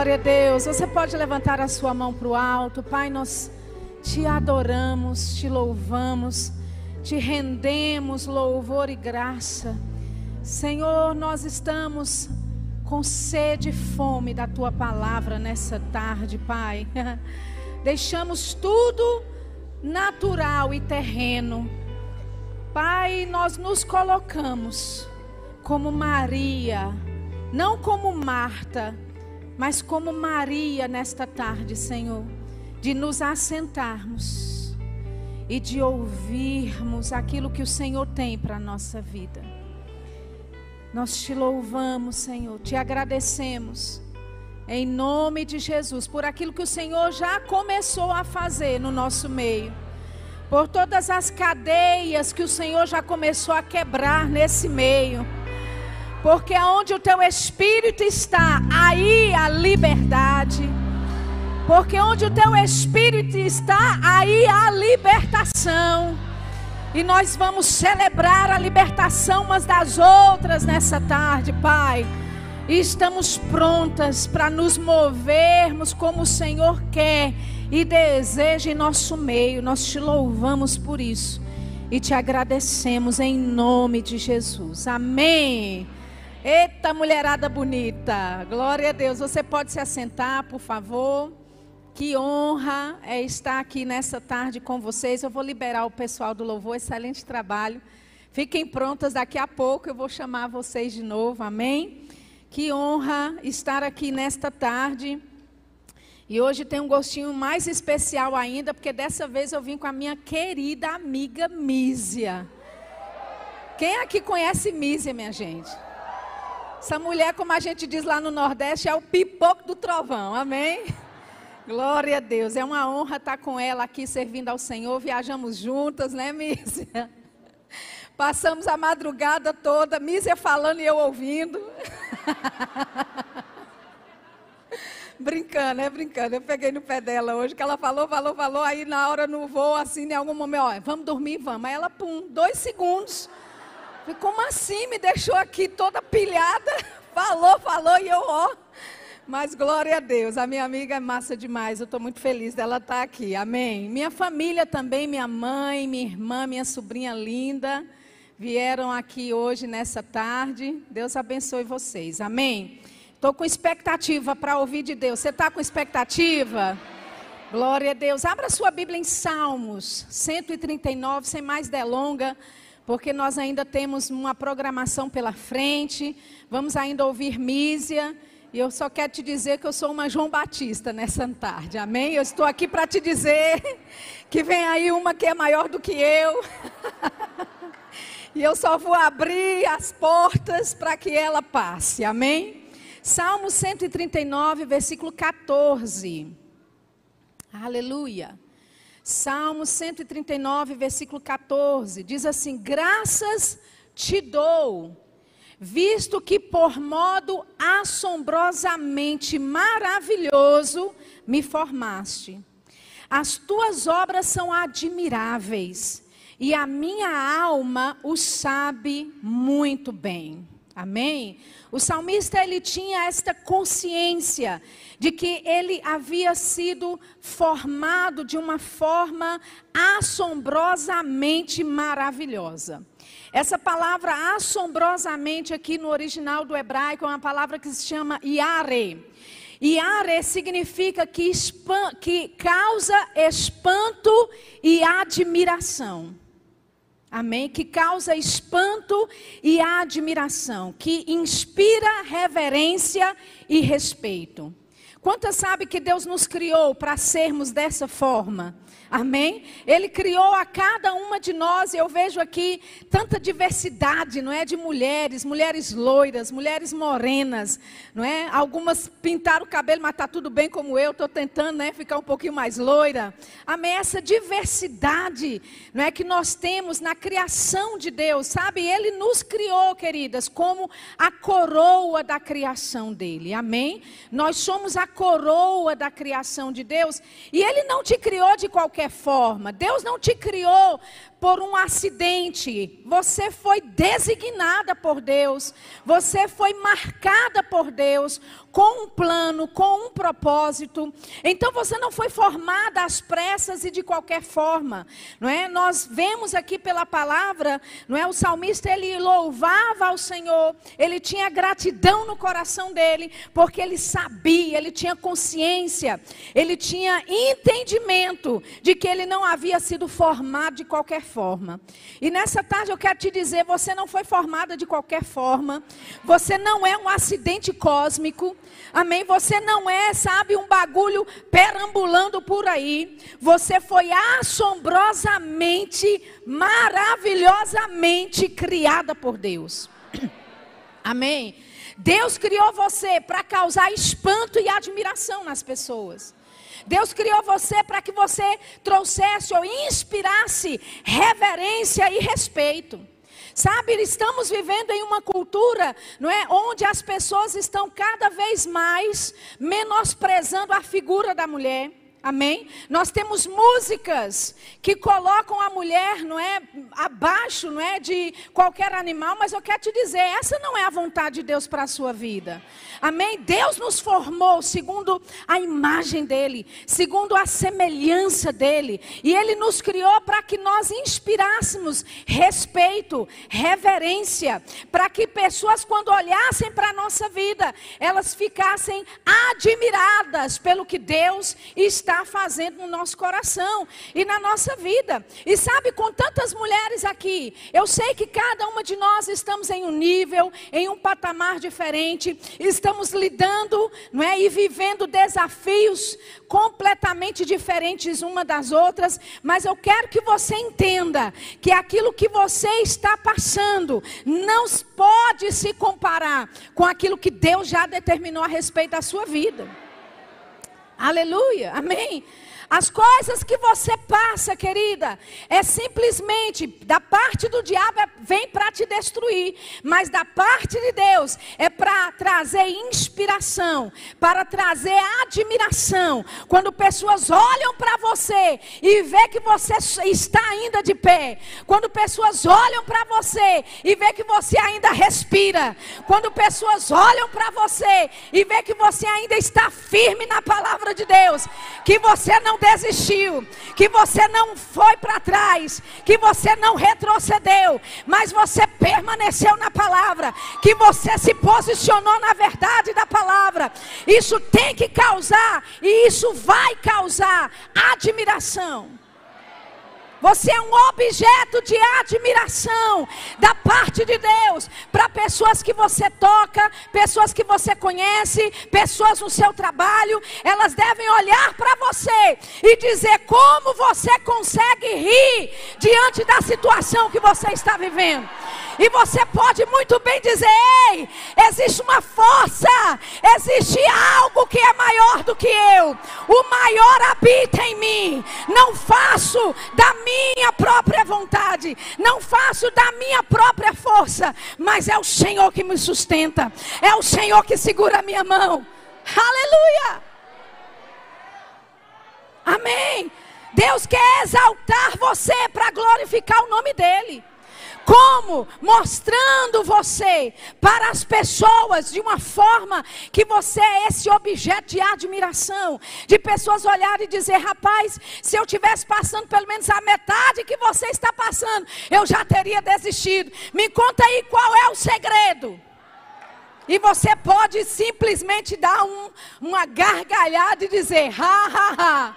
Glória a Deus. Você pode levantar a sua mão para o alto. Pai, nós te adoramos, te louvamos, te rendemos louvor e graça. Senhor, nós estamos com sede e fome da tua palavra nessa tarde, Pai. Deixamos tudo natural e terreno. Pai, nós nos colocamos como Maria, não como Marta, mas como Maria nesta tarde, Senhor, de nos assentarmos e de ouvirmos aquilo que o Senhor tem para a nossa vida. Nós te louvamos, Senhor, te agradecemos, em nome de Jesus, por aquilo que o Senhor já começou a fazer no nosso meio, por todas as cadeias que o Senhor já começou a quebrar nesse meio, porque onde o teu espírito está, aí a liberdade. Porque onde o teu espírito está, aí a libertação. E nós vamos celebrar a libertação umas das outras nessa tarde, Pai. E estamos prontas para nos movermos como o Senhor quer e deseja em nosso meio. Nós te louvamos por isso e te agradecemos em nome de Jesus. Amém. Eita, mulherada bonita. Glória a Deus. Você pode se assentar, por favor. Que honra é estar aqui nessa tarde com vocês. Eu vou liberar o pessoal do louvor, excelente trabalho. Fiquem prontas, daqui a pouco eu vou chamar vocês de novo, amém? Que honra estar aqui nesta tarde. E hoje tem um gostinho mais especial ainda, porque dessa vez eu vim com a minha querida amiga Mísia. Quem aqui conhece Mísia, minha gente? Essa mulher, como a gente diz lá no Nordeste, é o pipoco do trovão, amém? Glória a Deus, é uma honra estar com ela aqui servindo ao Senhor. Viajamos juntas, né, Mísia? Passamos a madrugada toda, Mísia falando e eu ouvindo. brincando, é brincando. Eu peguei no pé dela hoje, que ela falou, falou, falou. Aí na hora no voo, assim, em algum momento, ó, vamos dormir, vamos. Aí ela, pum, dois segundos. Como assim? Me deixou aqui toda pilhada. Falou, falou e eu, ó. Mas glória a Deus, a minha amiga é massa demais, eu estou muito feliz dela estar tá aqui, amém. Minha família também, minha mãe, minha irmã, minha sobrinha linda, vieram aqui hoje nessa tarde. Deus abençoe vocês, amém. Estou com expectativa para ouvir de Deus. Você está com expectativa? Glória a Deus. Abra sua Bíblia em Salmos 139, sem mais delonga, porque nós ainda temos uma programação pela frente. Vamos ainda ouvir Mísia. E eu só quero te dizer que eu sou uma João Batista nessa tarde, amém? Eu estou aqui para te dizer que vem aí uma que é maior do que eu. e eu só vou abrir as portas para que ela passe, amém? Salmo 139, versículo 14. Aleluia. Salmo 139, versículo 14. Diz assim: Graças te dou visto que por modo assombrosamente maravilhoso me formaste. As tuas obras são admiráveis, e a minha alma o sabe muito bem. Amém? O salmista ele tinha esta consciência de que ele havia sido formado de uma forma assombrosamente maravilhosa. Essa palavra assombrosamente aqui no original do hebraico é uma palavra que se chama yare. Yare significa que, que causa espanto e admiração. Amém? Que causa espanto e admiração, que inspira reverência e respeito. Quantas sabe que Deus nos criou para sermos dessa forma? Amém? Ele criou a cada uma de nós, e eu vejo aqui tanta diversidade, não é? De mulheres, mulheres loiras, mulheres morenas, não é? Algumas pintaram o cabelo, mas está tudo bem como eu, estou tentando, né? Ficar um pouquinho mais loira. Amém? Essa diversidade, não é? Que nós temos na criação de Deus, sabe? Ele nos criou, queridas, como a coroa da criação dele. Amém? Nós somos a coroa da criação de Deus, e ele não te criou de qualquer qualquer forma. Deus não te criou por um acidente. Você foi designada por Deus. Você foi marcada por Deus com um plano, com um propósito. Então você não foi formada às pressas e de qualquer forma, não é? Nós vemos aqui pela palavra, não é? O salmista ele louvava ao Senhor, ele tinha gratidão no coração dele, porque ele sabia, ele tinha consciência, ele tinha entendimento de que ele não havia sido formado de qualquer forma. E nessa tarde eu quero te dizer, você não foi formada de qualquer forma. Você não é um acidente cósmico. Amém? Você não é, sabe, um bagulho perambulando por aí. Você foi assombrosamente, maravilhosamente criada por Deus. Amém? Deus criou você para causar espanto e admiração nas pessoas. Deus criou você para que você trouxesse ou inspirasse reverência e respeito. Sabe, estamos vivendo em uma cultura, não é, onde as pessoas estão cada vez mais menosprezando a figura da mulher. Amém? Nós temos músicas que colocam a mulher, não é, abaixo, não é, de qualquer animal, mas eu quero te dizer, essa não é a vontade de Deus para a sua vida. Amém? Deus nos formou segundo a imagem dele, segundo a semelhança dele, e ele nos criou para que nós inspirássemos respeito, reverência, para que pessoas quando olhassem para a nossa vida, elas ficassem admiradas pelo que Deus está está fazendo no nosso coração e na nossa vida. E sabe, com tantas mulheres aqui, eu sei que cada uma de nós estamos em um nível, em um patamar diferente, estamos lidando, não é, e vivendo desafios completamente diferentes uma das outras, mas eu quero que você entenda que aquilo que você está passando não pode se comparar com aquilo que Deus já determinou a respeito da sua vida. Aleluia, amém. As coisas que você passa, querida, é simplesmente da parte do diabo é, vem para te destruir, mas da parte de Deus é para trazer inspiração, para trazer admiração. Quando pessoas olham para você e vê que você está ainda de pé, quando pessoas olham para você e vê que você ainda respira, quando pessoas olham para você e vê que você ainda está firme na palavra de Deus, que você não desistiu, que você não foi para trás, que você não retrocedeu, mas você permaneceu na palavra, que você se posicionou na verdade da palavra. Isso tem que causar, e isso vai causar admiração. Você é um objeto de admiração da parte de Deus para pessoas que você toca, pessoas que você conhece, pessoas no seu trabalho. Elas devem olhar para você e dizer como você consegue rir diante da situação que você está vivendo. E você pode muito bem dizer: ei, existe uma força, existe algo que é maior do que eu. O maior habita em mim. Não faço da minha própria vontade, não faço da minha própria força, mas é o Senhor que me sustenta, é o Senhor que segura a minha mão. Aleluia! Amém. Deus quer exaltar você para glorificar o nome dEle. Como? Mostrando você para as pessoas de uma forma que você é esse objeto de admiração, de pessoas olharem e dizer: rapaz, se eu tivesse passando pelo menos a metade que você está passando, eu já teria desistido. Me conta aí qual é o segredo. E você pode simplesmente dar um, uma gargalhada e dizer: ha, ha, ha.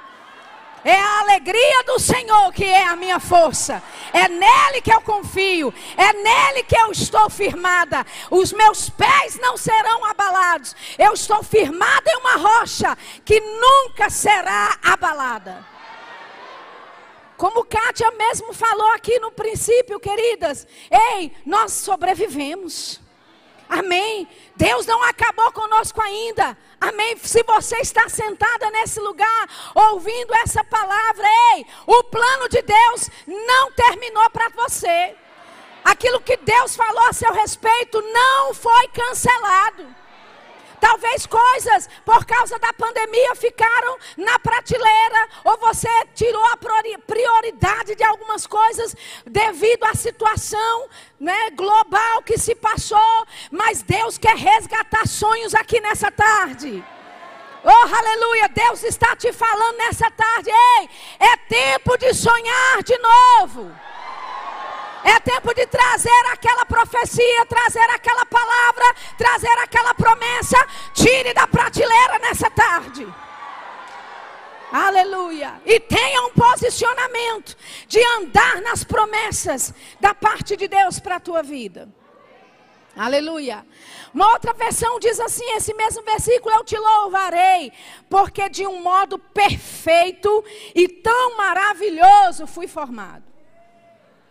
É a alegria do Senhor que é a minha força. É nele que eu confio. É nele que eu estou firmada. Os meus pés não serão abalados. Eu estou firmada em uma rocha que nunca será abalada. Como Kátia mesmo falou aqui no princípio, queridas. Ei, nós sobrevivemos. Amém. Deus não acabou conosco ainda. Amém. Se você está sentada nesse lugar, ouvindo essa palavra, ei, o plano de Deus não terminou para você. Aquilo que Deus falou a seu respeito não foi cancelado. Talvez coisas por causa da pandemia ficaram na prateleira, ou você tirou a prioridade de algumas coisas devido à situação né, global que se passou, mas Deus quer resgatar sonhos aqui nessa tarde. Oh, aleluia! Deus está te falando nessa tarde. Ei, é tempo de sonhar de novo. É tempo de trazer aquela profecia, trazer aquela palavra, trazer aquela promessa. Tire da prateleira nessa tarde. Aleluia. E tenha um posicionamento de andar nas promessas da parte de Deus para a tua vida. Aleluia. Uma outra versão diz assim: esse mesmo versículo eu te louvarei, porque de um modo perfeito e tão maravilhoso fui formado.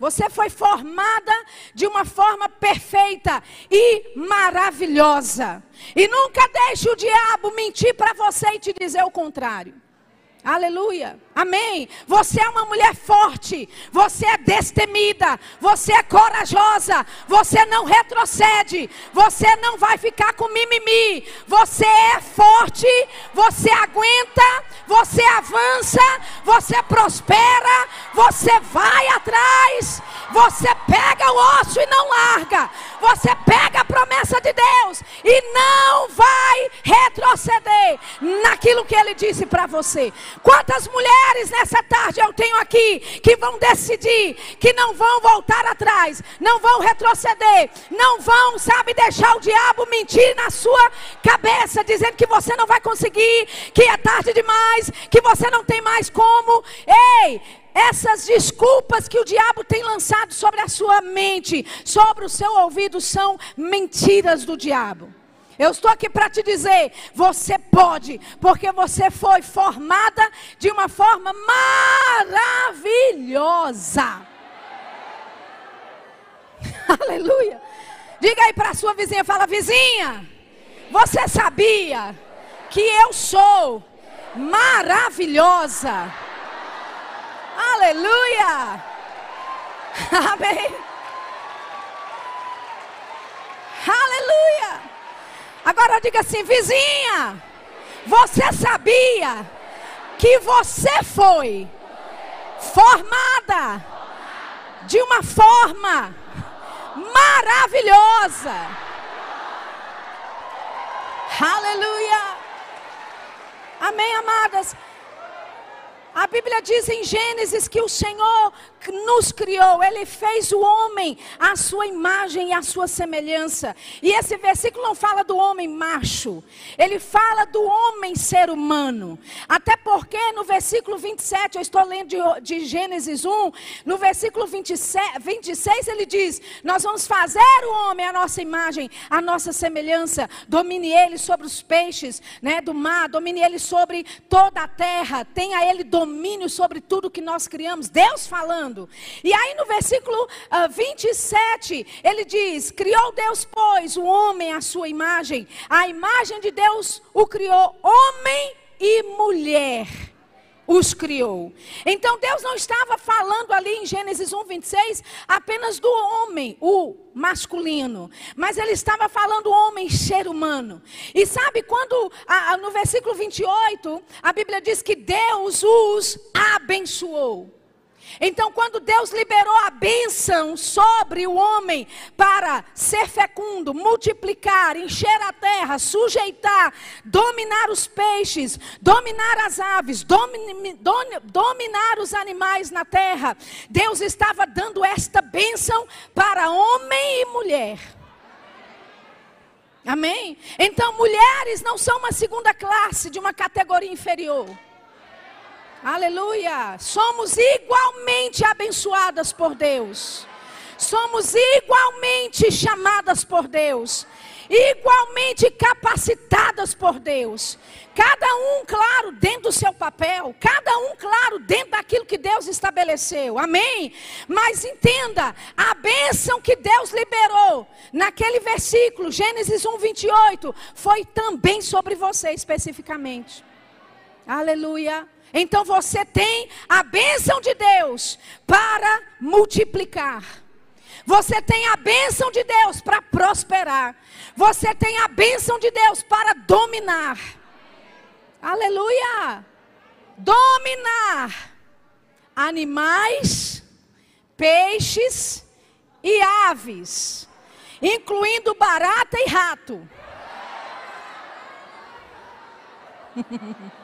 Você foi formada de uma forma perfeita e maravilhosa. E nunca deixe o diabo mentir para você e te dizer o contrário. Aleluia. Amém. Você é uma mulher forte. Você é destemida. Você é corajosa. Você não retrocede. Você não vai ficar com mimimi. Você é forte. Você aguenta. Você avança. Você prospera. Você vai atrás. Você pega o osso e não larga. Você pega a promessa de Deus e não vai retroceder naquilo que ele disse para você. Quantas mulheres nessa tarde eu tenho aqui que vão decidir que não vão voltar atrás, não vão retroceder, não vão, sabe, deixar o diabo mentir na sua cabeça, dizendo que você não vai conseguir, que é tarde demais, que você não tem mais como. Ei, essas desculpas que o diabo tem lançado sobre a sua mente, sobre o seu ouvido, são mentiras do diabo. Eu estou aqui para te dizer: você pode, porque você foi formada de uma forma maravilhosa. Aleluia. Diga aí para a sua vizinha: fala, vizinha, você sabia que eu sou maravilhosa? Aleluia! Amém! Aleluia! Agora diga assim, vizinha, você sabia que você foi formada de uma forma maravilhosa? Aleluia! Amém, amadas? A Bíblia diz em Gênesis que o Senhor nos criou, Ele fez o homem à sua imagem e à sua semelhança. E esse versículo não fala do homem macho, ele fala do homem ser humano. Até porque no versículo 27, eu estou lendo de, de Gênesis 1, no versículo 27, 26 ele diz: Nós vamos fazer o homem à nossa imagem, à nossa semelhança, domine ele sobre os peixes né, do mar, domine ele sobre toda a terra, tenha ele domínio domínio sobre tudo que nós criamos. Deus falando. E aí no versículo uh, ah, 27, ele diz: Criou Deus, pois, o homem à sua imagem. A imagem de Deus o criou, homem e mulher os criou. Então Deus não estava falando ali em Gênesis 1, 26 apenas do homem, o masculino, mas ele estava falando homem, ser humano. E sabe quando a, a, no versículo 28 a Bíblia diz que Deus os abençoou. Então, quando Deus liberou a bênção sobre o homem para ser fecundo, multiplicar, encher a terra, sujeitar, dominar os peixes, dominar as aves, dominar os animais na terra, Deus estava dando esta bênção para homem e mulher. Amém? Então, mulheres não são uma segunda classe de uma categoria inferior. Aleluia. Somos igualmente abençoadas por Deus. Somos igualmente chamadas por Deus. Igualmente capacitadas por Deus. Cada um, claro, dentro do seu papel. Cada um, claro, dentro daquilo que Deus estabeleceu. Amém? Mas entenda: a bênção que Deus liberou naquele versículo, Gênesis 1, 28, foi também sobre você especificamente. Aleluia. Então você tem a bênção de Deus para multiplicar, Você tem a bênção de Deus para prosperar. Você tem a bênção de Deus para dominar. Aleluia! Dominar animais, peixes e aves, incluindo barata e rato.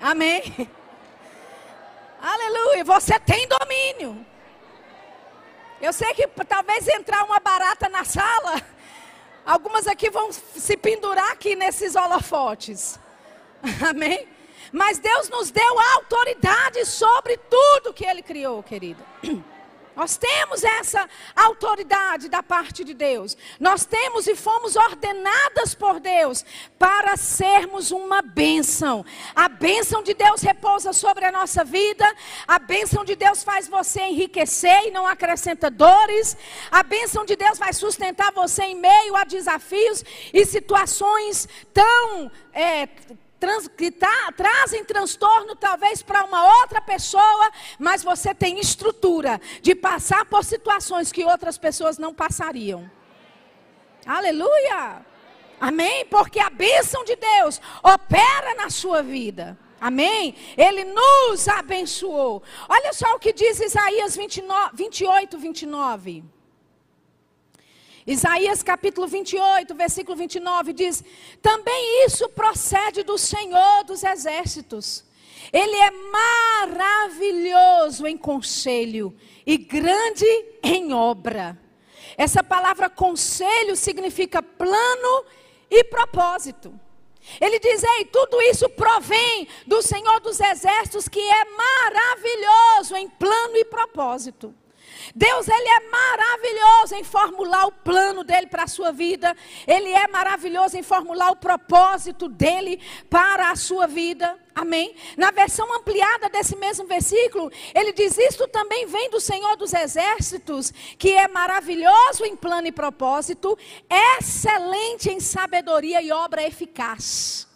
Amém. Aleluia. Você tem domínio. Eu sei que talvez entrar uma barata na sala, algumas aqui vão se pendurar aqui nesses holofotes. Amém? Mas Deus nos deu autoridade sobre tudo que Ele criou, querido. Nós temos essa autoridade da parte de Deus. Nós temos e fomos ordenadas por Deus para sermos uma bênção. A bênção de Deus repousa sobre a nossa vida. A bênção de Deus faz você enriquecer e não acrescenta dores. A bênção de Deus vai sustentar você em meio a desafios e situações tão é, trans, que tá, trazem transtorno talvez para uma outra pessoa, mas você tem estrutura de passar por situações que outras pessoas não passariam. Aleluia! Amém? Porque a bênção de Deus opera na sua vida. Amém? Ele nos abençoou. Olha só o que diz Isaías 29, 28, 29. Isaías capítulo 28, versículo 29 diz: Também isso procede do Senhor dos exércitos. Ele é maravilhoso em conselho e grande em obra. Essa palavra conselho significa plano e propósito. Ele diz: Ei, tudo isso provém do Senhor dos Exércitos, que é maravilhoso em plano e propósito. Deus, ele é maravilhoso em formular o plano dele para a sua vida. Ele é maravilhoso em formular o propósito dele para a sua vida. Amém? Na versão ampliada desse mesmo versículo, ele diz: Isto também vem do Senhor dos Exércitos, que é maravilhoso em plano e propósito, excelente em sabedoria e obra eficaz.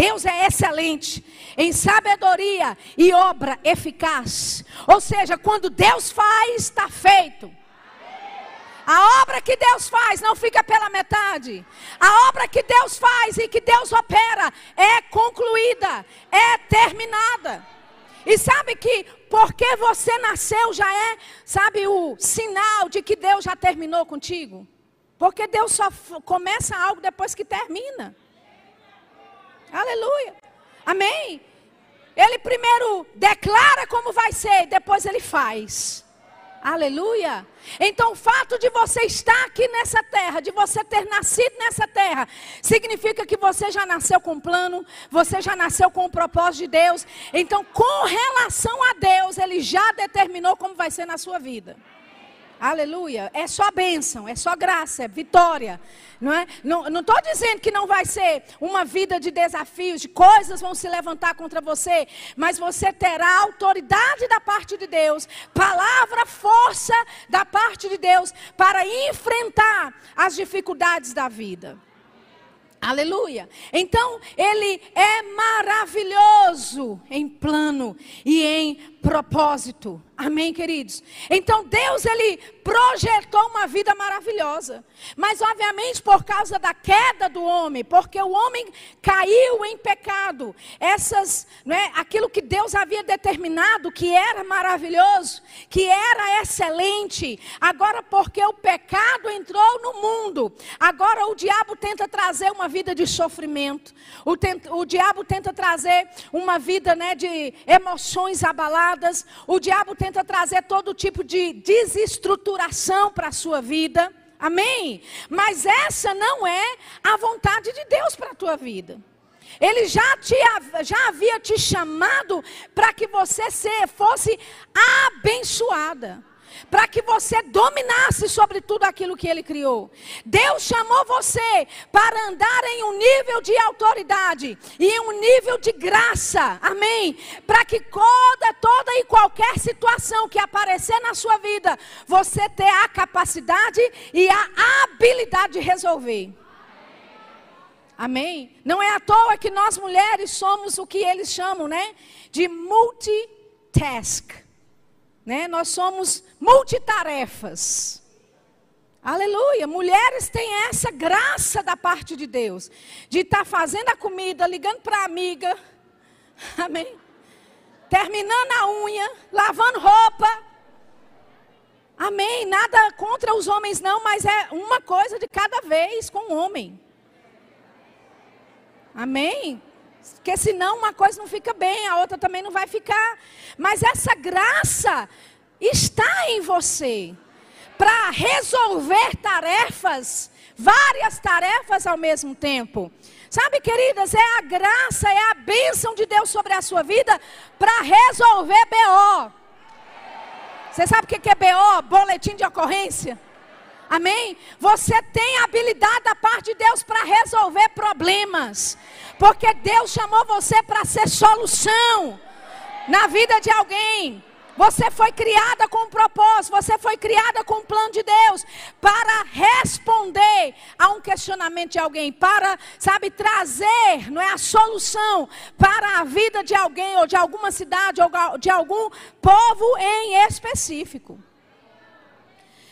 Deus é excelente em sabedoria e obra eficaz. Ou seja, quando Deus faz, está feito. A obra que Deus faz não fica pela metade. A obra que Deus faz e que Deus opera é concluída, é terminada. E sabe que porque você nasceu já é, sabe, o sinal de que Deus já terminou contigo? Porque Deus só começa algo depois que termina. Aleluia. Amém. Ele primeiro declara como vai ser, depois ele faz. Aleluia. Então, o fato de você estar aqui nessa terra, de você ter nascido nessa terra, significa que você já nasceu com plano, você já nasceu com o propósito de Deus. Então, com relação a Deus, Ele já determinou como vai ser na sua vida. Aleluia. É só bênção, é só graça, é vitória. Não é? Não estou dizendo que não vai ser uma vida de desafios, de coisas vão se levantar contra você, mas você terá autoridade da parte de Deus, palavra, força da parte de Deus para enfrentar as dificuldades da vida. Aleluia. Então, ele é maravilhoso em plano e em propósito. Amém, queridos? Então Deus ele projetou uma vida maravilhosa. Mas obviamente por causa da queda do homem, porque o homem caiu em pecado, essas, né, aquilo que Deus havia determinado que era maravilhoso, que era excelente, agora porque o pecado entrou no mundo, agora o diabo tenta trazer uma vida de sofrimento. O, o diabo tenta trazer uma vida, né, de emoções abaladas. O diabo tenta trazer todo tipo de desestruturação para a sua vida. Amém? Mas essa não é a vontade de Deus para a tua vida. Ele já, te, já havia te chamado para que você fosse abençoada para que você dominasse sobre tudo aquilo que ele criou. Deus chamou você para andar em um nível de autoridade e em um nível de graça. Amém? Para que toda, toda e qualquer situação que aparecer na sua vida, você tenha a capacidade e a habilidade de resolver. Amém? Não é à toa que nós mulheres somos o que eles chamam, né? De multitask. Né? Nós somos multitarefas. Aleluia. Mulheres têm essa graça da parte de Deus de estar tá fazendo a comida, ligando para a amiga. Amém. Terminando a unha, lavando roupa. Amém. Nada contra os homens não, mas é uma coisa de cada vez com o homem. Amém. Porque senão uma coisa não fica bem, a outra também não vai ficar. Mas essa graça está em você para resolver tarefas, várias tarefas ao mesmo tempo. Sabe, queridas, é a graça, é a bênção de Deus sobre a sua vida para resolver BO. Você sabe o que é BO? Boletim de ocorrência. Amém? Você tem habilidade da parte de Deus para resolver problemas. Porque Deus chamou você para ser solução na vida de alguém. Você foi criada com um propósito, você foi criada com um plano de Deus para responder a um questionamento de alguém, para, sabe, trazer, não é a solução para a vida de alguém ou de alguma cidade ou de algum povo em específico.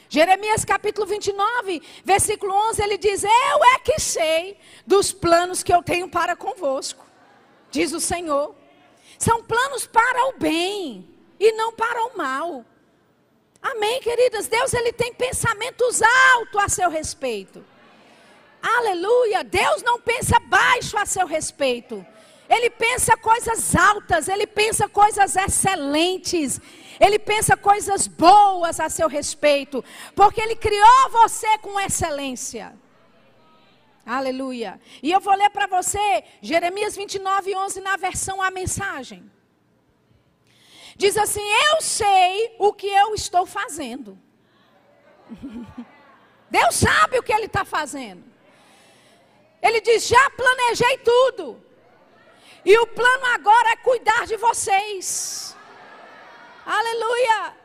Jeremias capítulo 29, versículo 11, ele diz: Eu é que sei dos planos que eu tenho para convosco, diz o Senhor. São planos para o bem e não para o mal. Amém, queridas? Deus ele tem pensamentos altos a seu respeito. Aleluia! Deus não pensa baixo a seu respeito. Ele pensa coisas altas, ele pensa coisas excelentes, ele pensa coisas boas a seu respeito, porque ele criou você com excelência. Aleluia. E eu vou ler para você Jeremias 29, 11 na versão A Mensagem. Diz assim: Eu sei o que eu estou fazendo. Deus sabe o que Ele está fazendo. Ele diz: Já planejei tudo. E o plano agora é cuidar de vocês. Aleluia.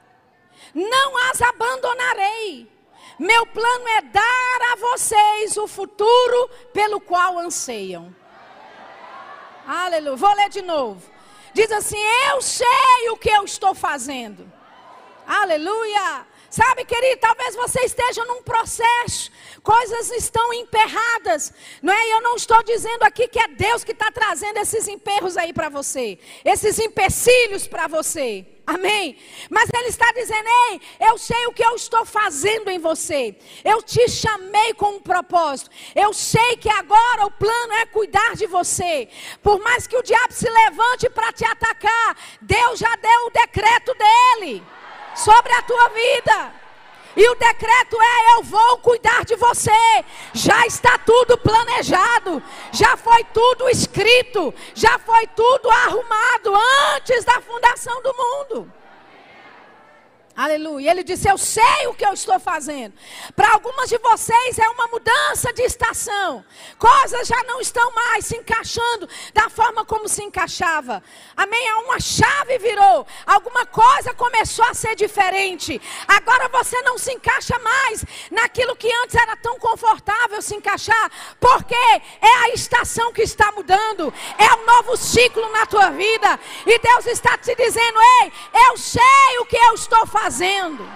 Não as abandonarei. Meu plano é dar a vocês o futuro pelo qual anseiam. Aleluia. Vou ler de novo. Diz assim: Eu sei o que eu estou fazendo. Aleluia. Sabe, querido, talvez você esteja num processo, coisas estão emperradas, não é? E eu não estou dizendo aqui que é Deus que está trazendo esses emperros aí para você, esses empecilhos para você. Amém? Mas Ele está dizendo: Ei, eu sei o que eu estou fazendo em você. Eu te chamei com um propósito. Eu sei que agora o plano é cuidar de você. Por mais que o diabo se levante para te atacar, Deus já deu o decreto dele sobre a tua vida. E o decreto é: eu vou cuidar de você. Já está tudo planejado, já foi tudo escrito, já foi tudo arrumado antes da fundação do mundo. Aleluia. Ele disse: Eu sei o que eu estou fazendo. Para algumas de vocês é uma mudança de estação. Coisas já não estão mais se encaixando da forma como se encaixava. Amém? Uma chave virou. Alguma coisa começou a ser diferente. Agora você não se encaixa mais naquilo que antes era tão confortável se encaixar. Porque é a estação que está mudando. É um novo ciclo na tua vida. E Deus está te dizendo: Ei, eu sei o que eu estou fazendo fazendo.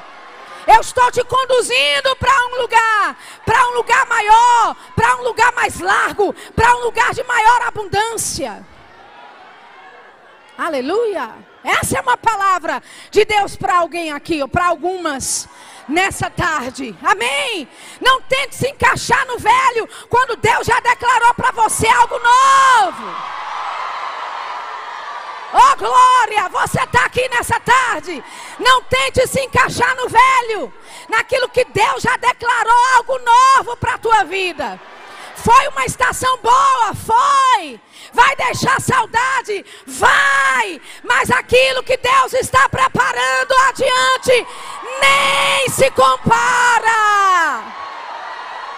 Eu estou te conduzindo para um lugar, para um lugar maior, para um lugar mais largo, para um lugar de maior abundância. Aleluia. Essa é uma palavra de Deus para alguém aqui, ou para algumas nessa tarde. Amém. Não tente se encaixar no velho quando Deus já declarou para você algo novo. Oh glória, você está aqui nessa tarde. Não tente se encaixar no velho, naquilo que Deus já declarou algo novo para a tua vida. Foi uma estação boa, foi. Vai deixar saudade, vai. Mas aquilo que Deus está preparando adiante nem se compara.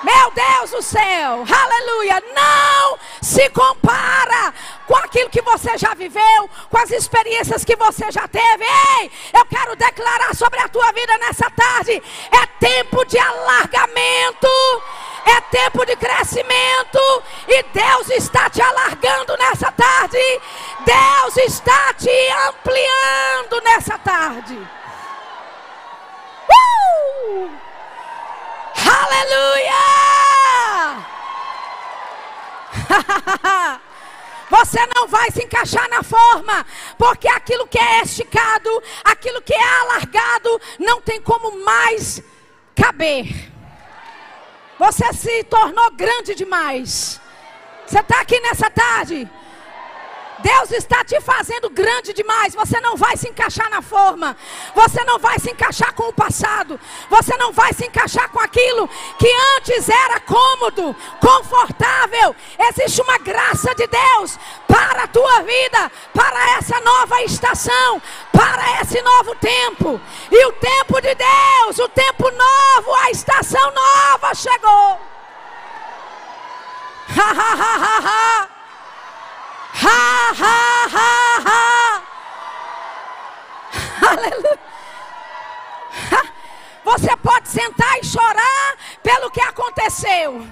Meu Deus do céu, aleluia, não se compara com aquilo que você já viveu, com as experiências que você já teve. Ei, eu quero declarar sobre a tua vida nessa tarde: é tempo de alargamento, é tempo de crescimento, e Deus está te alargando nessa tarde, Deus está te ampliando nessa tarde. Uh! Aleluia! Você não vai se encaixar na forma, porque aquilo que é esticado, aquilo que é alargado, não tem como mais caber. Você se tornou grande demais. Você está aqui nessa tarde. Deus está te fazendo grande demais. Você não vai se encaixar na forma. Você não vai se encaixar com o passado. Você não vai se encaixar com aquilo que antes era cômodo, confortável. Existe uma graça de Deus para a tua vida, para essa nova estação, para esse novo tempo. E o tempo de Deus, o tempo novo, a estação nova chegou. Ha ha ha ha ha. Ha, ha, ha, ha. Aleluia. Você pode sentar e chorar pelo que aconteceu.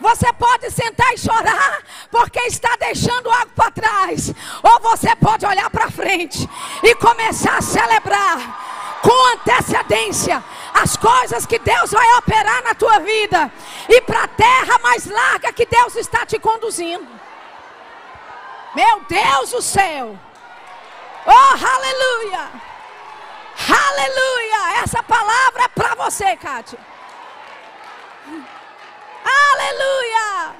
Você pode sentar e chorar porque está deixando algo para trás. Ou você pode olhar para frente e começar a celebrar com antecedência as coisas que Deus vai operar na tua vida e para a terra mais larga que Deus está te conduzindo. Meu Deus do céu. Oh, aleluia. Aleluia. Essa palavra é para você, Kátia. Aleluia.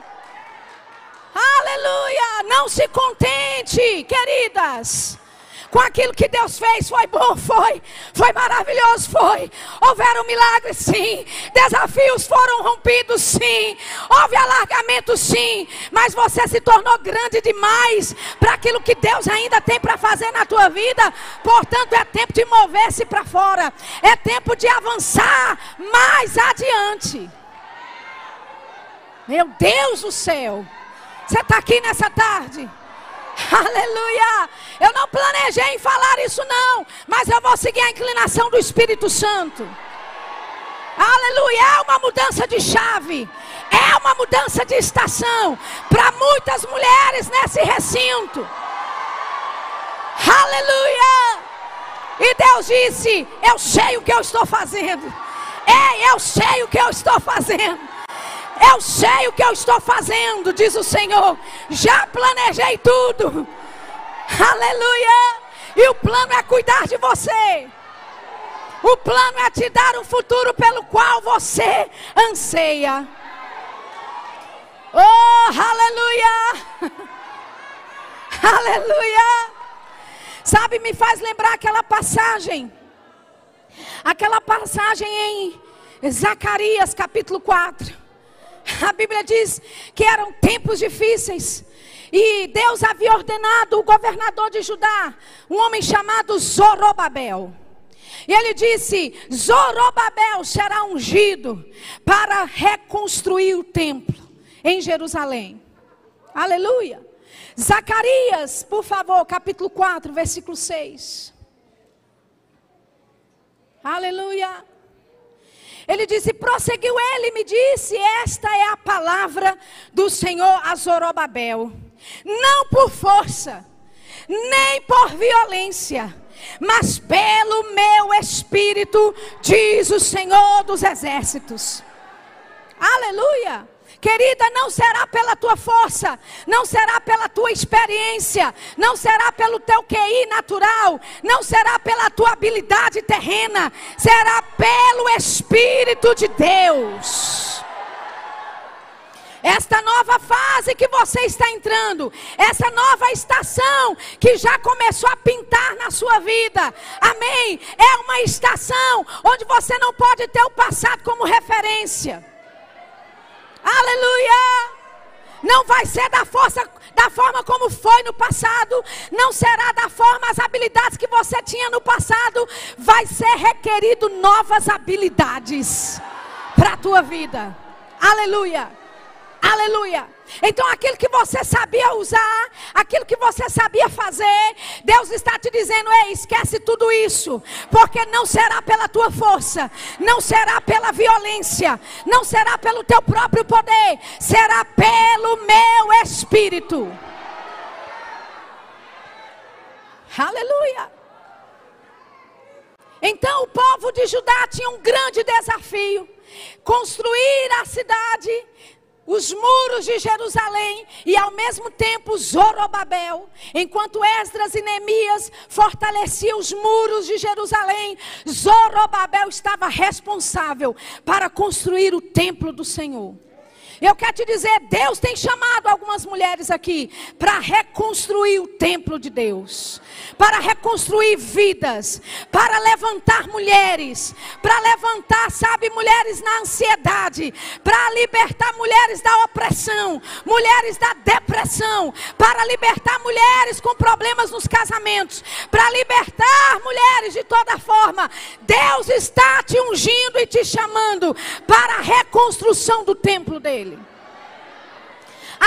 Aleluia. Não se contente, queridas com aquilo que Deus fez. Foi bom, foi. Foi maravilhoso, foi. Houveram milagres, sim. Desafios foram rompidos, sim. Houve alargamento, sim. Mas você se tornou grande demais para aquilo que Deus ainda tem para fazer na tua vida. Portanto, é tempo de mover-se para fora. É tempo de avançar mais adiante. Meu Deus do céu. Você está aqui nessa tarde? Aleluia! Eu não planejei em falar isso, não, mas eu vou seguir a inclinação do Espírito Santo. Aleluia! É uma mudança de chave, é uma mudança de estação para muitas mulheres nesse recinto. Aleluia! E Deus disse: Eu sei o que eu estou fazendo. É, eu sei o que eu estou fazendo. Eu sei o que eu estou fazendo, diz o Senhor. Já planejei tudo. Aleluia. E o plano é cuidar de você. O plano é te dar um futuro pelo qual você anseia. Oh, aleluia! aleluia! Sabe, me faz lembrar aquela passagem. Aquela passagem em Zacarias capítulo 4. A Bíblia diz que eram tempos difíceis. E Deus havia ordenado o governador de Judá, um homem chamado Zorobabel. E ele disse: Zorobabel será ungido para reconstruir o templo em Jerusalém. Aleluia. Zacarias, por favor, capítulo 4, versículo 6. Aleluia. Ele disse: prosseguiu ele me disse: Esta é a palavra do Senhor a Zorobabel. Não por força, nem por violência, mas pelo meu espírito, diz o Senhor dos exércitos. Aleluia. Querida, não será pela tua força, não será pela tua experiência, não será pelo teu QI natural, não será pela tua habilidade terrena, será pelo Espírito de Deus. Esta nova fase que você está entrando, essa nova estação que já começou a pintar na sua vida, amém? É uma estação onde você não pode ter o passado como referência. Aleluia! Não vai ser da força, da forma como foi no passado, não será da forma as habilidades que você tinha no passado, vai ser requerido novas habilidades para a tua vida. Aleluia! Aleluia! Então, aquilo que você sabia usar, aquilo que você sabia fazer, Deus está te dizendo: ei, esquece tudo isso, porque não será pela tua força, não será pela violência, não será pelo teu próprio poder, será pelo meu espírito. Aleluia. Então o povo de Judá tinha um grande desafio: construir a cidade, os muros de Jerusalém e ao mesmo tempo Zorobabel. Enquanto Esdras e Neemias fortaleciam os muros de Jerusalém, Zorobabel estava responsável para construir o templo do Senhor. Eu quero te dizer, Deus tem chamado algumas mulheres aqui para reconstruir o templo de Deus, para reconstruir vidas, para levantar mulheres, para levantar, sabe, mulheres na ansiedade, para libertar mulheres da opressão, mulheres da depressão, para libertar mulheres com problemas nos casamentos, para libertar mulheres de toda forma. Deus está te ungindo e te chamando para a reconstrução do templo dele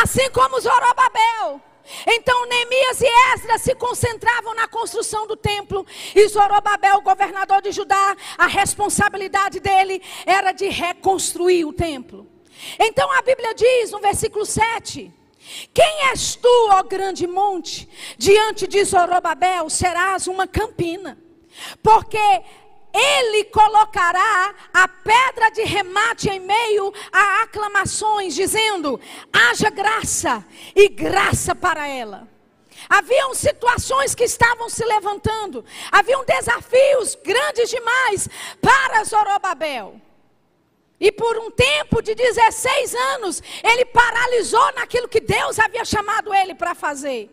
assim como Zorobabel. Então Neemias e Esdras se concentravam na construção do templo. E Zorobabel, governador de Judá, a responsabilidade dele era de reconstruir o templo. Então a Bíblia diz no versículo 7: Quem és tu, ó grande monte? Diante de Zorobabel serás uma campina. Porque ele colocará a pedra de remate em meio a aclamações, dizendo: haja graça e graça para ela. Haviam situações que estavam se levantando, haviam desafios grandes demais para Zorobabel. E por um tempo de 16 anos, ele paralisou naquilo que Deus havia chamado ele para fazer.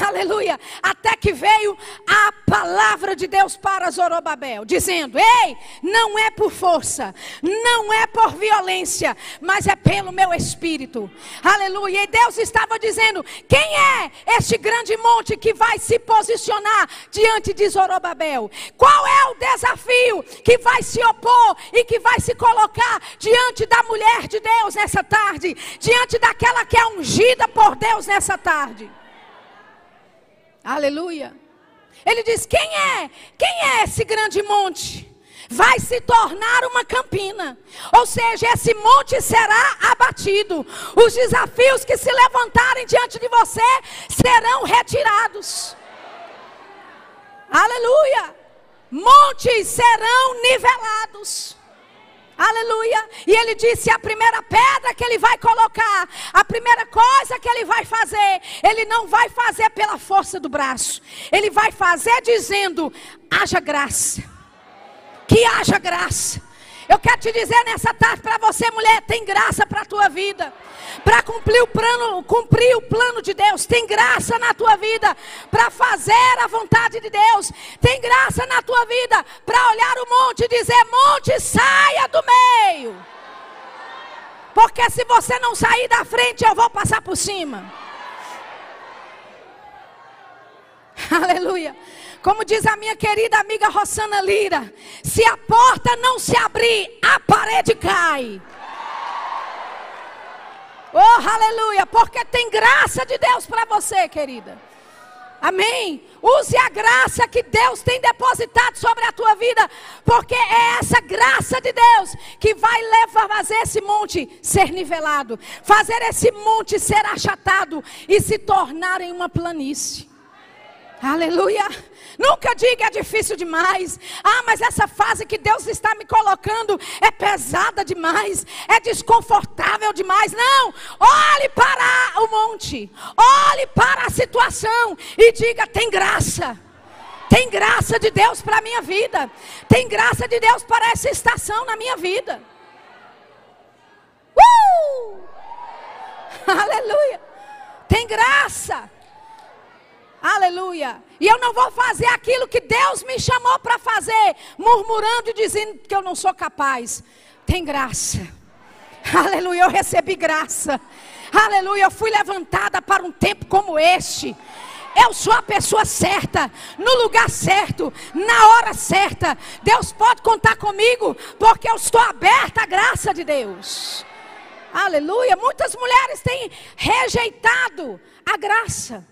Aleluia. Até que veio a palavra de Deus para Zorobabel, dizendo: Ei, não é por força, não é por violência, mas é pelo meu espírito. Aleluia. E Deus estava dizendo: Quem é este grande monte que vai se posicionar diante de Zorobabel? Qual é o desafio que vai se opor e que vai se colocar diante da mulher de Deus nessa tarde? Diante daquela que é ungida por Deus nessa tarde? Aleluia. Ele diz: Quem é? Quem é esse grande monte? Vai se tornar uma campina. Ou seja, esse monte será abatido. Os desafios que se levantarem diante de você serão retirados. Aleluia. Montes serão nivelados. Aleluia. E ele disse: a primeira pedra que ele vai colocar, a primeira coisa que ele vai fazer, ele não vai fazer pela força do braço, ele vai fazer dizendo: haja graça. Que haja graça. Eu quero te dizer nessa tarde para você, mulher, tem graça para a tua vida. Para cumprir o plano, cumprir o plano de Deus, tem graça na tua vida para fazer a vontade de Deus. Tem graça na tua vida para olhar o monte e dizer: "Monte, saia do meio". Porque se você não sair da frente, eu vou passar por cima. Aleluia. Como diz a minha querida amiga Rossana Lira: se a porta não se abrir, a parede cai. Oh, aleluia, porque tem graça de Deus para você, querida. Amém. Use a graça que Deus tem depositado sobre a tua vida, porque é essa graça de Deus que vai levar fazer esse monte ser nivelado, fazer esse monte ser achatado e se tornar em uma planície. Aleluia. Nunca diga é difícil demais. Ah, mas essa fase que Deus está me colocando é pesada demais, é desconfortável demais. Não, olhe para o monte, olhe para a situação e diga: tem graça. Tem graça de Deus para a minha vida. Tem graça de Deus para essa estação na minha vida. Uh! Aleluia. Tem graça. Aleluia. E eu não vou fazer aquilo que Deus me chamou para fazer, murmurando e dizendo que eu não sou capaz. Tem graça. Aleluia. Eu recebi graça. Aleluia. Eu fui levantada para um tempo como este. Eu sou a pessoa certa, no lugar certo, na hora certa. Deus pode contar comigo, porque eu estou aberta à graça de Deus. Aleluia. Muitas mulheres têm rejeitado a graça.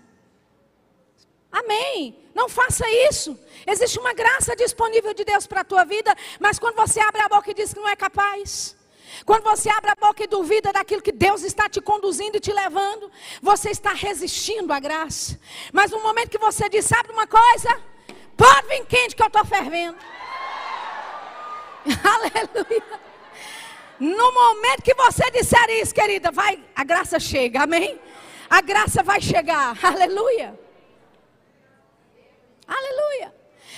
Amém. Não faça isso. Existe uma graça disponível de Deus para a tua vida, mas quando você abre a boca e diz que não é capaz, quando você abre a boca e duvida daquilo que Deus está te conduzindo e te levando, você está resistindo à graça. Mas no momento que você diz, sabe uma coisa? Pode vir quente que eu estou fervendo. Aleluia. No momento que você disser isso, querida, vai, a graça chega, amém? A graça vai chegar, aleluia. Aleluia.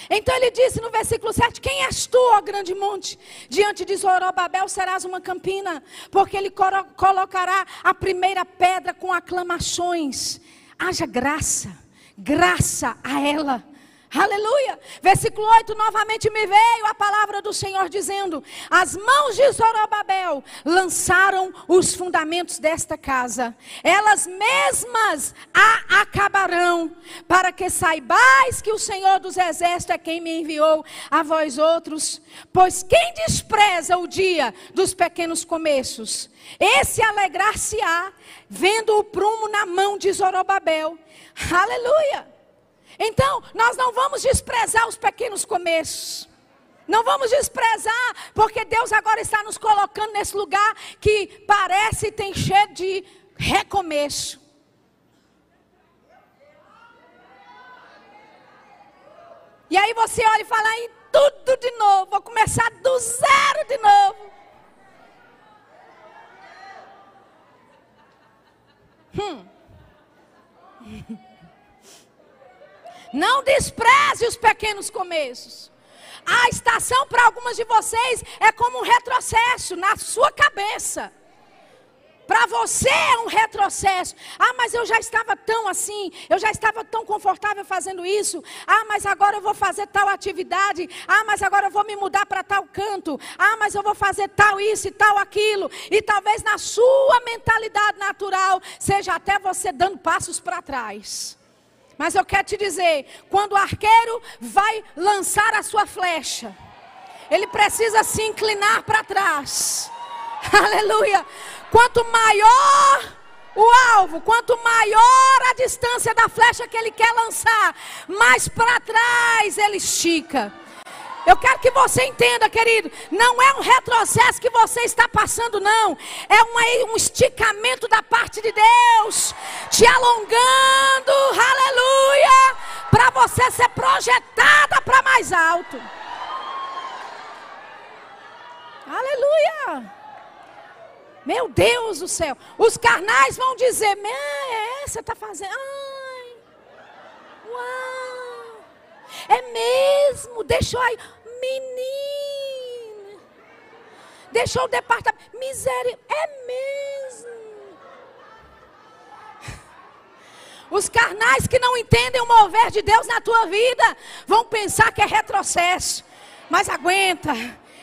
Então ele disse no versículo 7: Quem és tu, ó grande monte? Diante de Zorobabel serás uma campina, porque ele colocará a primeira pedra com aclamações. Haja graça, graça a ela. Aleluia. Versículo 8, novamente me veio a palavra do Senhor dizendo: As mãos de Zorobabel lançaram os fundamentos desta casa. Elas mesmas a acabarão, para que saibais que o Senhor dos exércitos é quem me enviou a vós outros. Pois quem despreza o dia dos pequenos começos, esse alegrar-se-á, vendo o prumo na mão de Zorobabel. Aleluia. Então, nós não vamos desprezar os pequenos começos. Não vamos desprezar, porque Deus agora está nos colocando nesse lugar que parece tem cheio de recomeço. E aí você olha e fala em tudo de novo, vou começar do zero de novo. Hum. Não despreze os pequenos começos. A estação para algumas de vocês é como um retrocesso na sua cabeça. Para você é um retrocesso. Ah, mas eu já estava tão assim, eu já estava tão confortável fazendo isso. Ah, mas agora eu vou fazer tal atividade. Ah, mas agora eu vou me mudar para tal canto. Ah, mas eu vou fazer tal isso e tal aquilo. E talvez na sua mentalidade natural seja até você dando passos para trás. Mas eu quero te dizer: quando o arqueiro vai lançar a sua flecha, ele precisa se inclinar para trás. Aleluia. Quanto maior o alvo, quanto maior a distância da flecha que ele quer lançar, mais para trás ele estica. Eu quero que você entenda, querido, não é um retrocesso que você está passando, não. É um, um esticamento da parte de Deus, te alongando, aleluia, para você ser projetada para mais alto. Aleluia. Meu Deus do céu. Os carnais vão dizer: é, você está fazendo. Ai, uau. É mesmo. Deixou aí. Menina. Deixou o departamento. Miséria. É mesmo. Os carnais que não entendem o mover de Deus na tua vida vão pensar que é retrocesso. Mas aguenta.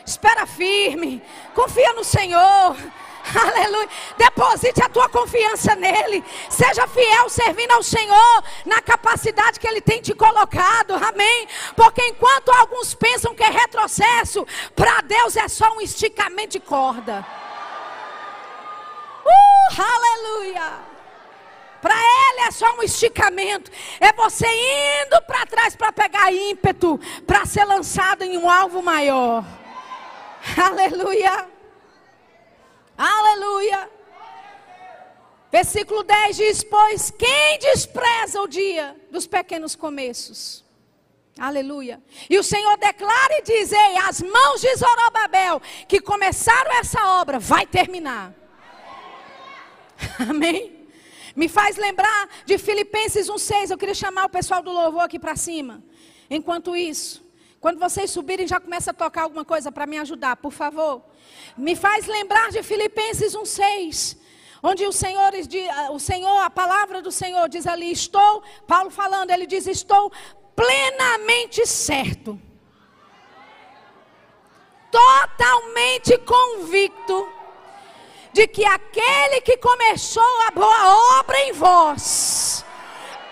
Espera firme. Confia no Senhor. Aleluia. Deposite a tua confiança nele. Seja fiel servindo ao Senhor na capacidade que ele tem te colocado. Amém. Porque enquanto alguns pensam que é retrocesso, para Deus é só um esticamento de corda. Uh, aleluia. Para ele é só um esticamento. É você indo para trás para pegar ímpeto, para ser lançado em um alvo maior. Aleluia. Aleluia. Versículo 10 diz: Pois quem despreza o dia dos pequenos começos? Aleluia. E o Senhor declara e diz: Ei, as mãos de Zorobabel, que começaram essa obra, vai terminar. Amém. Me faz lembrar de Filipenses 1,6. Eu queria chamar o pessoal do louvor aqui para cima. Enquanto isso, quando vocês subirem, já começa a tocar alguma coisa para me ajudar, por favor. Me faz lembrar de Filipenses 1,6. Onde o Senhor, o Senhor, a palavra do Senhor diz ali, estou, Paulo falando, ele diz, estou plenamente certo. Totalmente convicto de que aquele que começou a boa obra em vós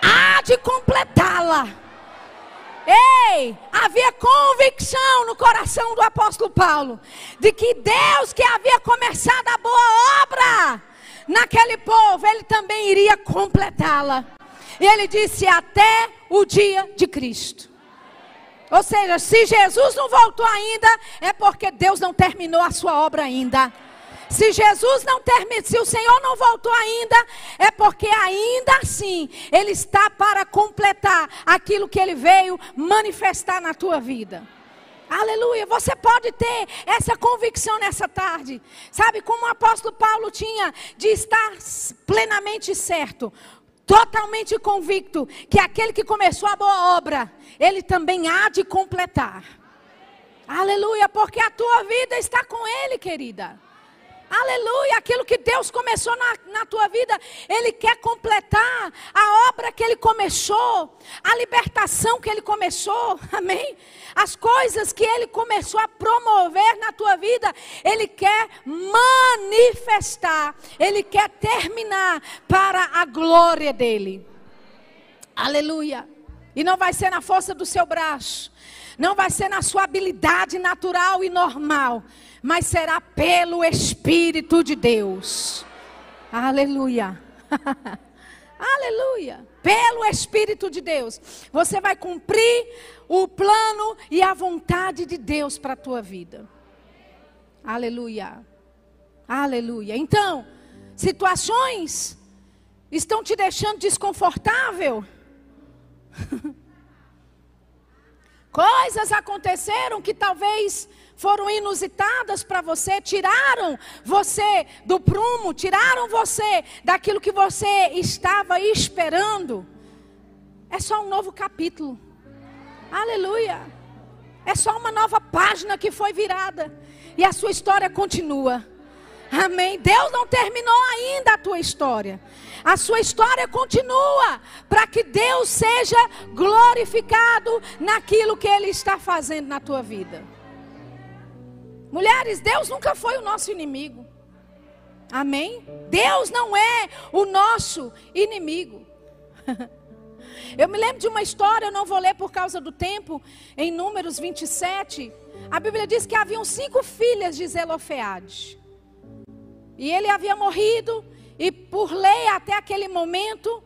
há de completá-la Ei, havia convicção no coração do apóstolo Paulo de que Deus que havia começado a boa obra naquele povo, ele também iria completá-la. E ele disse até o dia de Cristo. Ou seja, se Jesus não voltou ainda, é porque Deus não terminou a sua obra ainda. Se Jesus não termina, se o Senhor não voltou ainda, é porque ainda assim Ele está para completar aquilo que Ele veio manifestar na tua vida. Aleluia. Você pode ter essa convicção nessa tarde. Sabe como o apóstolo Paulo tinha de estar plenamente certo, totalmente convicto que aquele que começou a boa obra, ele também há de completar. Aleluia, porque a tua vida está com ele, querida. Aleluia, aquilo que Deus começou na, na tua vida, Ele quer completar a obra que Ele começou, a libertação que Ele começou, amém? As coisas que Ele começou a promover na tua vida, Ele quer manifestar, Ele quer terminar para a glória dEle. Aleluia. E não vai ser na força do seu braço, não vai ser na sua habilidade natural e normal mas será pelo Espírito de Deus. Aleluia. Aleluia. Pelo Espírito de Deus. Você vai cumprir o plano e a vontade de Deus para a tua vida. Aleluia. Aleluia. Então, situações estão te deixando desconfortável? Coisas aconteceram que talvez foram inusitadas para você, tiraram você do prumo, tiraram você daquilo que você estava esperando. É só um novo capítulo. Aleluia. É só uma nova página que foi virada. E a sua história continua. Amém. Deus não terminou ainda a tua história. A sua história continua para que Deus seja glorificado naquilo que Ele está fazendo na tua vida. Mulheres, Deus nunca foi o nosso inimigo. Amém? Deus não é o nosso inimigo. Eu me lembro de uma história, eu não vou ler por causa do tempo, em Números 27. A Bíblia diz que haviam cinco filhas de Zelofeade. E ele havia morrido, e por lei, até aquele momento,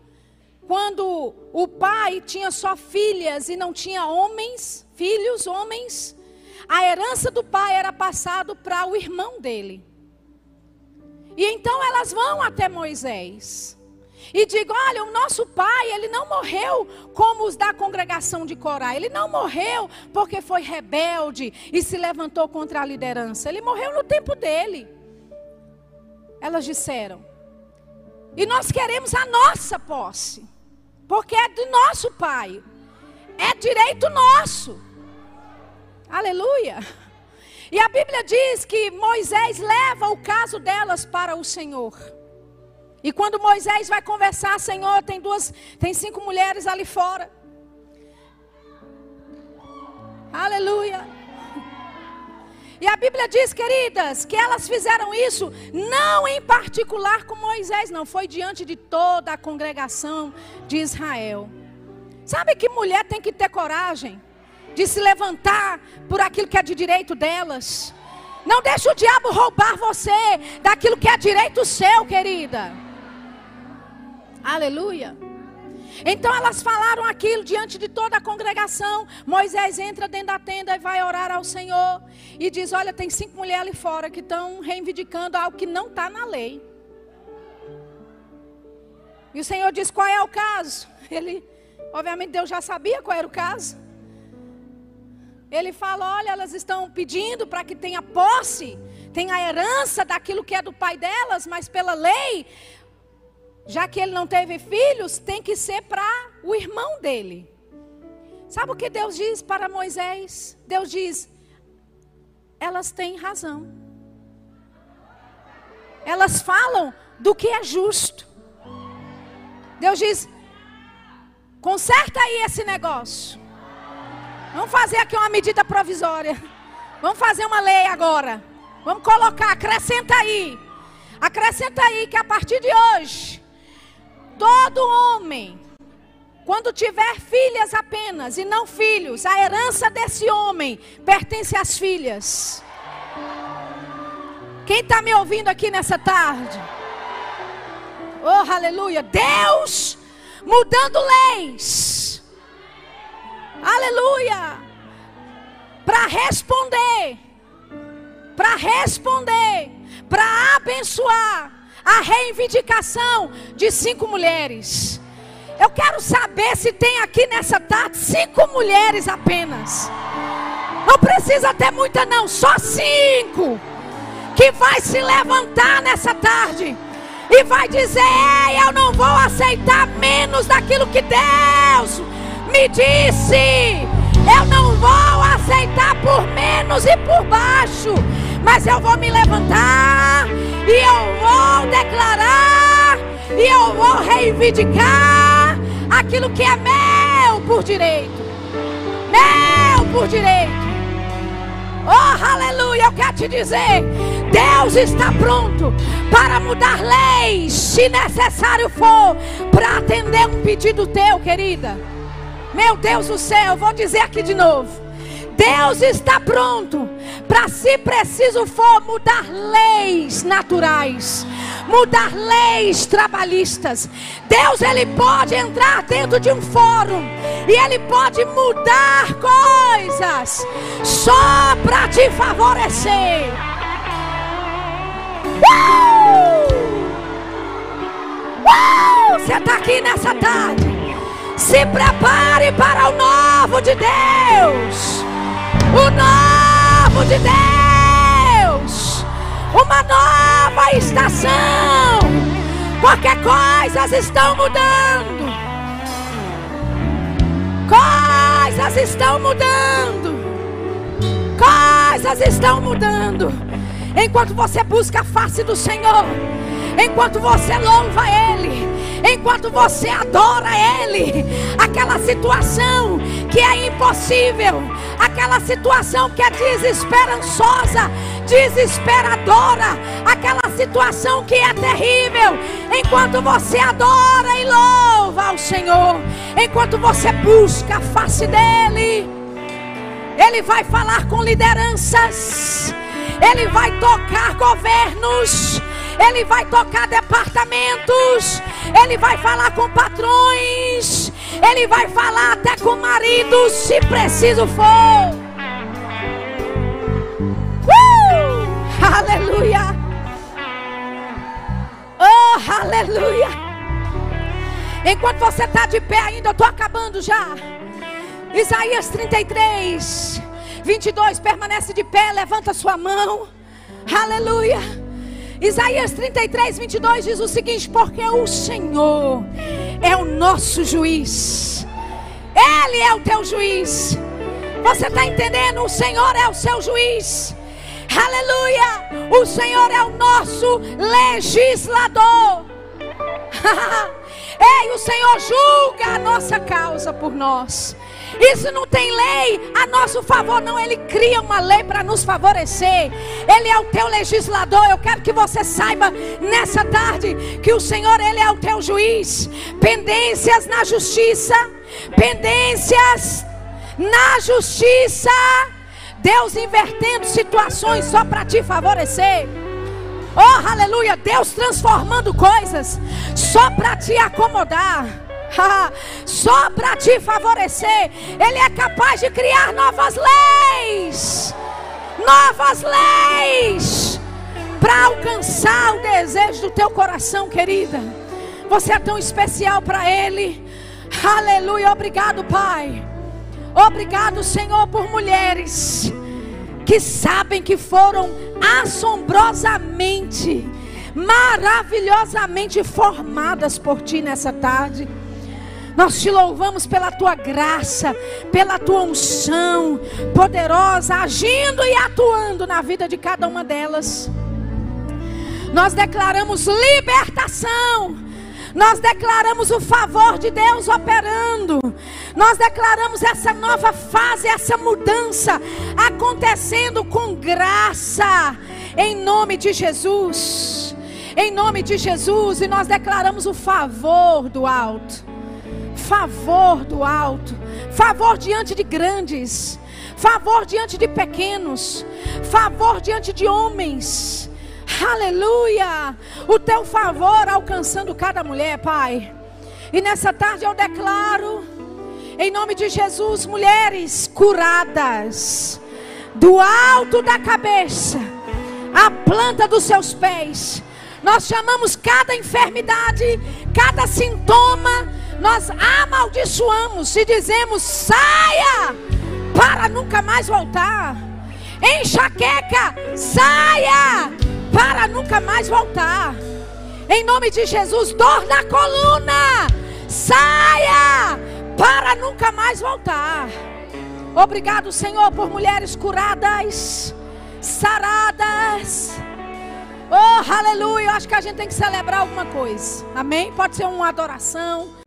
quando o pai tinha só filhas e não tinha homens, filhos, homens, a herança do pai era passado para o irmão dele. E então elas vão até Moisés e digam: Olha, o nosso pai, ele não morreu como os da congregação de Corá. Ele não morreu porque foi rebelde e se levantou contra a liderança. Ele morreu no tempo dele. Elas disseram: E nós queremos a nossa posse, porque é do nosso pai, é direito nosso. Aleluia. E a Bíblia diz que Moisés leva o caso delas para o Senhor. E quando Moisés vai conversar, Senhor, tem duas, tem cinco mulheres ali fora. Aleluia. E a Bíblia diz, queridas, que elas fizeram isso não em particular com Moisés, não, foi diante de toda a congregação de Israel. Sabe que mulher tem que ter coragem? De se levantar por aquilo que é de direito delas. Não deixe o diabo roubar você daquilo que é direito seu, querida. Aleluia. Então elas falaram aquilo diante de toda a congregação. Moisés entra dentro da tenda e vai orar ao Senhor. E diz: Olha, tem cinco mulheres ali fora que estão reivindicando algo que não está na lei. E o Senhor diz: Qual é o caso? Ele, obviamente, Deus já sabia qual era o caso. Ele fala: olha, elas estão pedindo para que tenha posse, tenha herança daquilo que é do pai delas, mas pela lei, já que ele não teve filhos, tem que ser para o irmão dele. Sabe o que Deus diz para Moisés? Deus diz: elas têm razão. Elas falam do que é justo. Deus diz: conserta aí esse negócio. Vamos fazer aqui uma medida provisória. Vamos fazer uma lei agora. Vamos colocar, acrescenta aí. Acrescenta aí que a partir de hoje, todo homem, quando tiver filhas apenas e não filhos, a herança desse homem pertence às filhas. Quem está me ouvindo aqui nessa tarde? Oh, aleluia. Deus mudando leis Aleluia! Para responder, para responder, para abençoar a reivindicação de cinco mulheres. Eu quero saber se tem aqui nessa tarde cinco mulheres apenas. Não precisa ter muita, não, só cinco. Que vai se levantar nessa tarde e vai dizer: Ei, eu não vou aceitar menos daquilo que Deus me disse. Eu não vou aceitar por menos e por baixo, mas eu vou me levantar e eu vou declarar e eu vou reivindicar aquilo que é meu por direito. Meu por direito. Oh, aleluia, eu quero te dizer: Deus está pronto para mudar leis, se necessário for, para atender um pedido teu, querida. Meu Deus do céu, vou dizer aqui de novo. Deus está pronto para, se preciso for, mudar leis naturais, mudar leis trabalhistas. Deus ele pode entrar dentro de um fórum e ele pode mudar coisas só para te favorecer. Uh! Uh! Você está aqui nessa tarde. Se prepare para o novo de Deus. O novo de Deus, uma nova estação, porque coisas estão mudando, coisas estão mudando, coisas estão mudando, enquanto você busca a face do Senhor, enquanto você louva Ele enquanto você adora Ele, aquela situação que é impossível, aquela situação que é desesperançosa, desesperadora, aquela situação que é terrível, enquanto você adora e louva ao Senhor, enquanto você busca a face dEle, Ele vai falar com lideranças, Ele vai tocar governos. Ele vai tocar departamentos, ele vai falar com patrões, ele vai falar até com maridos, se preciso for. Uh! Aleluia! Oh, aleluia! Enquanto você está de pé ainda, eu estou acabando já. Isaías 33, 22, permanece de pé, levanta sua mão. Aleluia. Isaías 33, 22 diz o seguinte: Porque o Senhor é o nosso juiz, Ele é o teu juiz. Você está entendendo? O Senhor é o seu juiz. Aleluia! O Senhor é o nosso legislador. Ei, o Senhor julga a nossa causa por nós. Isso não tem lei a nosso favor, não. Ele cria uma lei para nos favorecer. Ele é o teu legislador. Eu quero que você saiba nessa tarde que o Senhor, Ele é o teu juiz. Pendências na justiça, pendências na justiça. Deus invertendo situações só para te favorecer. Oh, aleluia! Deus transformando coisas só para te acomodar. só para te favorecer. Ele é capaz de criar novas leis. Novas leis para alcançar o desejo do teu coração, querida. Você é tão especial para Ele. Aleluia. Obrigado, Pai. Obrigado, Senhor, por mulheres que sabem que foram assombrosamente, maravilhosamente formadas por Ti nessa tarde. Nós te louvamos pela tua graça, pela tua unção poderosa, agindo e atuando na vida de cada uma delas. Nós declaramos libertação. Nós declaramos o favor de Deus operando. Nós declaramos essa nova fase, essa mudança acontecendo com graça, em nome de Jesus. Em nome de Jesus, e nós declaramos o favor do alto favor do alto, favor diante de grandes, favor diante de pequenos, favor diante de homens. Aleluia! O teu favor alcançando cada mulher, Pai. E nessa tarde eu declaro, em nome de Jesus, mulheres curadas, do alto da cabeça, a planta dos seus pés. Nós chamamos cada enfermidade, cada sintoma nós amaldiçoamos e dizemos: saia para nunca mais voltar. Enxaqueca, saia para nunca mais voltar. Em nome de Jesus, dor na coluna, saia para nunca mais voltar. Obrigado, Senhor, por mulheres curadas, saradas. Oh, aleluia. Eu acho que a gente tem que celebrar alguma coisa. Amém? Pode ser uma adoração.